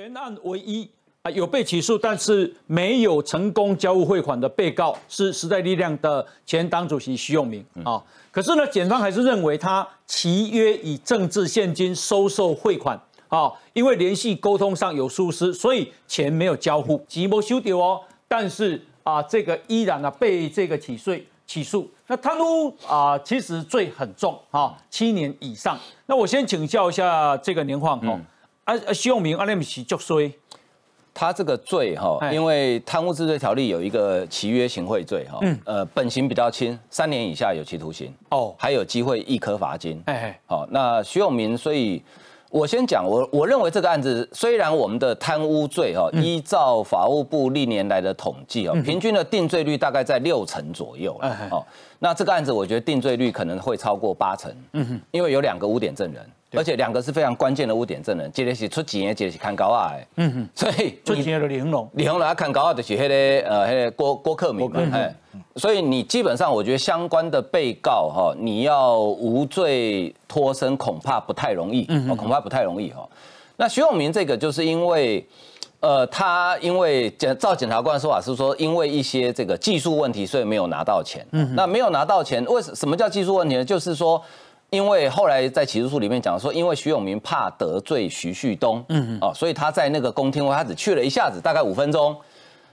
全案唯一啊有被起诉，但是没有成功交付汇款的被告是时代力量的前党主席徐永明啊。可是呢，检方还是认为他契约以政治现金收受汇款啊，因为联系沟通上有疏失，所以钱没有交付，即没修丢哦。但是啊，这个依然呢被这个起诉起诉。那贪污啊，其实罪很重啊，七年以上。那我先请教一下这个年晃哈。啊啊，徐永明啊那米奇就说，他这个罪哈，因为贪污治罪条例有一个契约行贿罪哈，呃，本刑比较轻，三年以下有期徒刑哦，还有机会一颗罚金。哎，好，那徐永明，所以我先讲，我我认为这个案子虽然我们的贪污罪哈，依照法务部历年来的统计哦，平均的定罪率大概在六成左右了。哦，那这个案子我觉得定罪率可能会超过八成。嗯哼，因为有两个污点证人。而且两个是非常关键的污点证人，接的是出钱，接的是看高啊的。嗯哼，所以出钱的李恒龙，李恒龙他看高啊就是那个呃那个郭郭克明嘛，哎，所以你基本上我觉得相关的被告哈，你要无罪脱身恐怕不太容易，嗯恐怕不太容易哈。那徐永明这个就是因为，呃，他因为检照检察官的说法是说，因为一些这个技术问题，所以没有拿到钱。嗯，那没有拿到钱，为什什么叫技术问题呢？就是说。因为后来在起诉书里面讲说，因为徐永明怕得罪徐旭东，嗯嗯，哦，所以他在那个公听会，他只去了一下子，大概五分钟，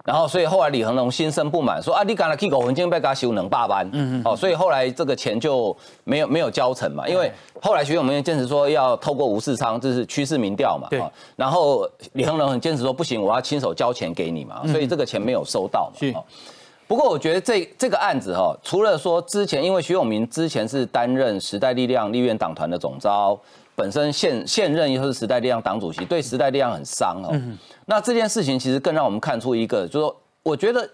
然后所以后来李恒龙心生不满，说啊，你刚才去狗魂金被他修能罢班，嗯嗯，哦，所以后来这个钱就没有没有交成嘛，因为后来徐永明坚持说要透过吴世昌，这是趋势民调嘛，对，然后李恒龙很坚持说不行，我要亲手交钱给你嘛，所以这个钱没有收到嘛。不过我觉得这这个案子哈，除了说之前，因为徐永明之前是担任时代力量立院党团的总召，本身现现任又是时代力量党主席，对时代力量很伤哦。那这件事情其实更让我们看出一个，就是说，我觉得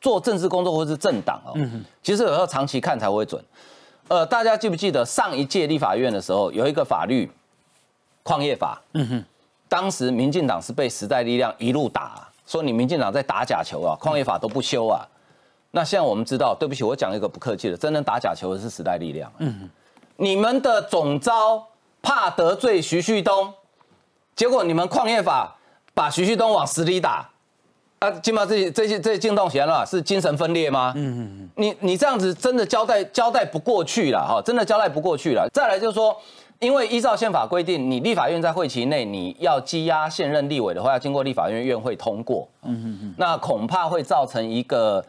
做政治工作或是政党哦，其实有时候长期看才会准。呃，大家记不记得上一届立法院的时候有一个法律矿业法？嗯哼，当时民进党是被时代力量一路打，说你民进党在打假球啊，矿业法都不修啊。那现在我们知道，对不起，我讲一个不客气的，真正打假球的是时代力量。嗯，你们的总招怕得罪徐旭东，结果你们矿业法把徐旭东往死里打，啊，起码这这些这些进动闲了，是精神分裂吗？嗯嗯嗯，你你这样子真的交代交代不过去了哈，真的交代不过去了。再来就是说，因为依照宪法规定，你立法院在会期内你要羁押现任立委的话，要经过立法院院会通过。嗯嗯嗯，那恐怕会造成一个。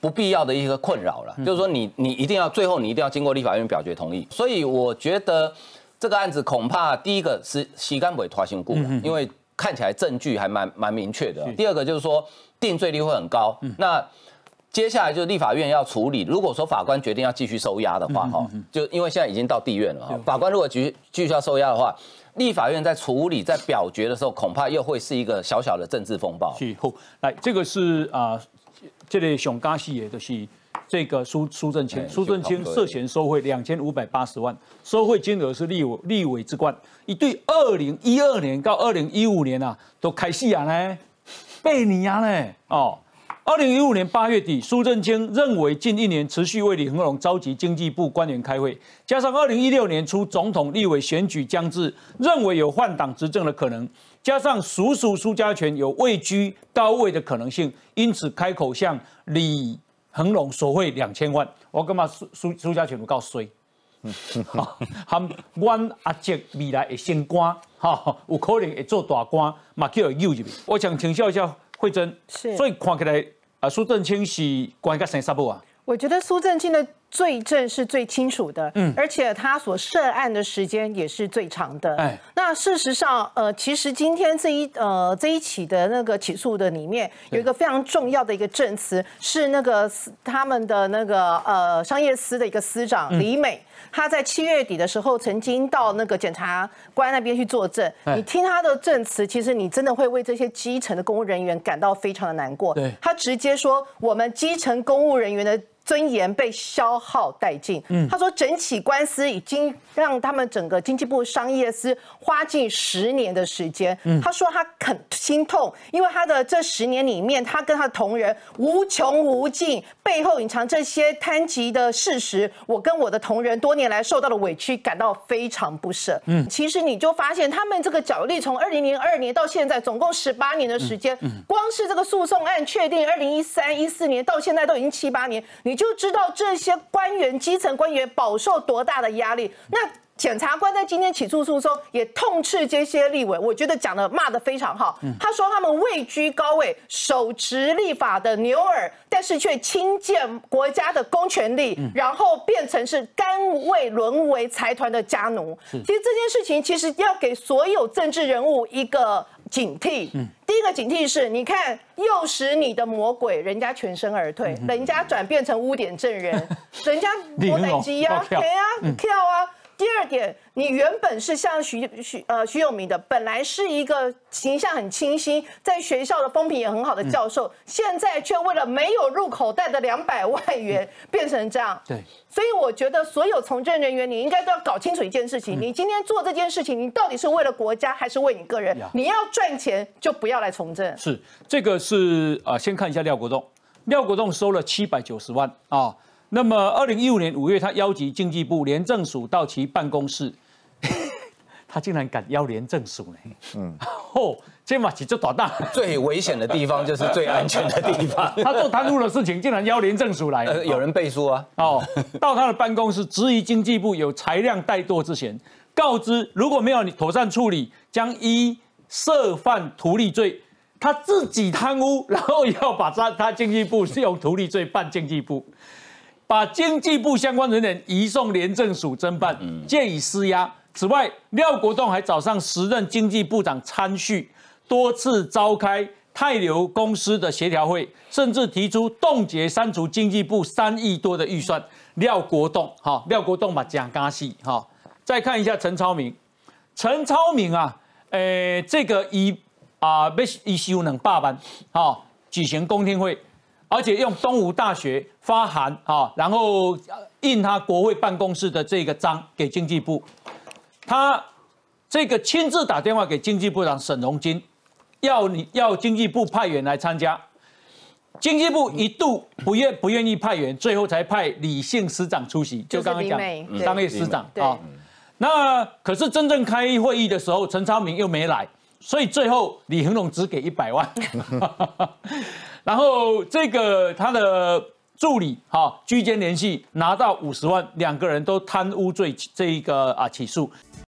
不必要的一个困扰了，就是说你你一定要最后你一定要经过立法院表决同意，所以我觉得这个案子恐怕第一个是洗干不会拖新故，因为看起来证据还蛮蛮明确的。第二个就是说定罪率会很高。那接下来就是立法院要处理，如果说法官决定要继续收押的话，哈，就因为现在已经到地院了哈，法官如果继续继续要收押的话，立法院在处理在表决的时候，恐怕又会是一个小小的政治风暴。来，这个是啊。这里上加戏的就是这个苏苏正清，苏正清涉嫌收贿两千五百八十万，收贿金额是立委立委之冠。一对二零一二年到二零一五年啊，都开戏啊呢，被你啊呢哦。二零一五年八月底，苏正清认为近一年持续为李恒龙召集经济部官员开会，加上二零一六年初总统立委选举将至，认为有换党执政的可能。加上叔叔苏家权有位居高位的可能性，因此开口向李恒龙索贿两千万。我干嘛苏苏苏家权有告衰？哈，含阮阿姐未来会升官，哈，有可能会做大官，嘛叫会诱入去。我想请教一下慧珍，是，所以看起来啊，苏正清是关个生啥不啊？我觉得苏正清的。罪证是最清楚的，嗯，而且他所涉案的时间也是最长的。哎，那事实上，呃，其实今天这一呃这一起的那个起诉的里面，有一个非常重要的一个证词，是那个他们的那个呃商业司的一个司长李美，他在七月底的时候曾经到那个检察官那边去作证。你听他的证词，其实你真的会为这些基层的公务人员感到非常的难过。对，他直接说，我们基层公务人员的。尊严被消耗殆尽。嗯，他说整起官司已经让他们整个经济部商业司花近十年的时间。嗯，他说他很心痛，因为他的这十年里面，他跟他的同仁无穷无尽，背后隐藏这些贪疾的事实。我跟我的同仁多年来受到的委屈，感到非常不舍。嗯，其实你就发现他们这个角力从二零零二年到现在，总共十八年的时间，嗯光是这个诉讼案确定二零一三一四年到现在都已经七八年，你就知道这些官员基层官员饱受多大的压力。那检察官在今天起诉诉讼也痛斥这些立委，我觉得讲的骂的非常好。他说他们位居高位，手持立法的牛耳，但是却轻贱国家的公权力，然后变成是甘为沦为财团的家奴。其实这件事情其实要给所有政治人物一个警惕。第一个警惕是，你看诱使你的魔鬼，人家全身而退，人家转变成污点证人，人家摸奶机啊，对啊，跳啊。第二点，你原本是像徐徐呃徐永明的，本来是一个形象很清新，在学校的风评也很好的教授，现在却为了没有入口袋的两百万元变成这样。对，所以我觉得所有从政人员，你应该都要搞清楚一件事情：你今天做这件事情，你到底是为了国家还是为你个人？你要赚钱就不要来从政。是这个是啊，先看一下廖国栋，廖国栋收了七百九十万啊。那么，二零一五年五月，他邀集经济部廉政署到其办公室，他竟然敢邀廉政署呢？嗯，哦，这马起就打大，最危险的地方就是最安全的地方。他做贪污的事情，竟然邀廉政署来，有人背书啊？哦，到他的办公室质疑经济部有裁量怠惰之嫌，告知如果没有你妥善处理，将依涉犯图利罪。他自己贪污，然后要把他他经济部是用图利罪办经济部。把经济部相关人员移送廉政署侦办，借以施压。此外，廖国栋还找上时任经济部长参叙，多次召开泰流公司的协调会，甚至提出冻结、删除经济部三亿多的预算。廖国栋，哈，廖国栋嘛讲加戏，哈。再看一下陈超明，陈超明啊，诶，这个以啊被以修能罢班，哈，举行公听会。而且用东吴大学发函啊，然后印他国会办公室的这个章给经济部，他这个亲自打电话给经济部长沈荣金，要你要经济部派员来参加，经济部一度不愿不愿意派员，最后才派李姓司长出席，就刚刚讲商业司长啊。那可是真正开会议的时候，陈超明又没来，所以最后李恒龙只给一百万。然后这个他的助理哈居间联系拿到五十万，两个人都贪污罪这一个啊起诉。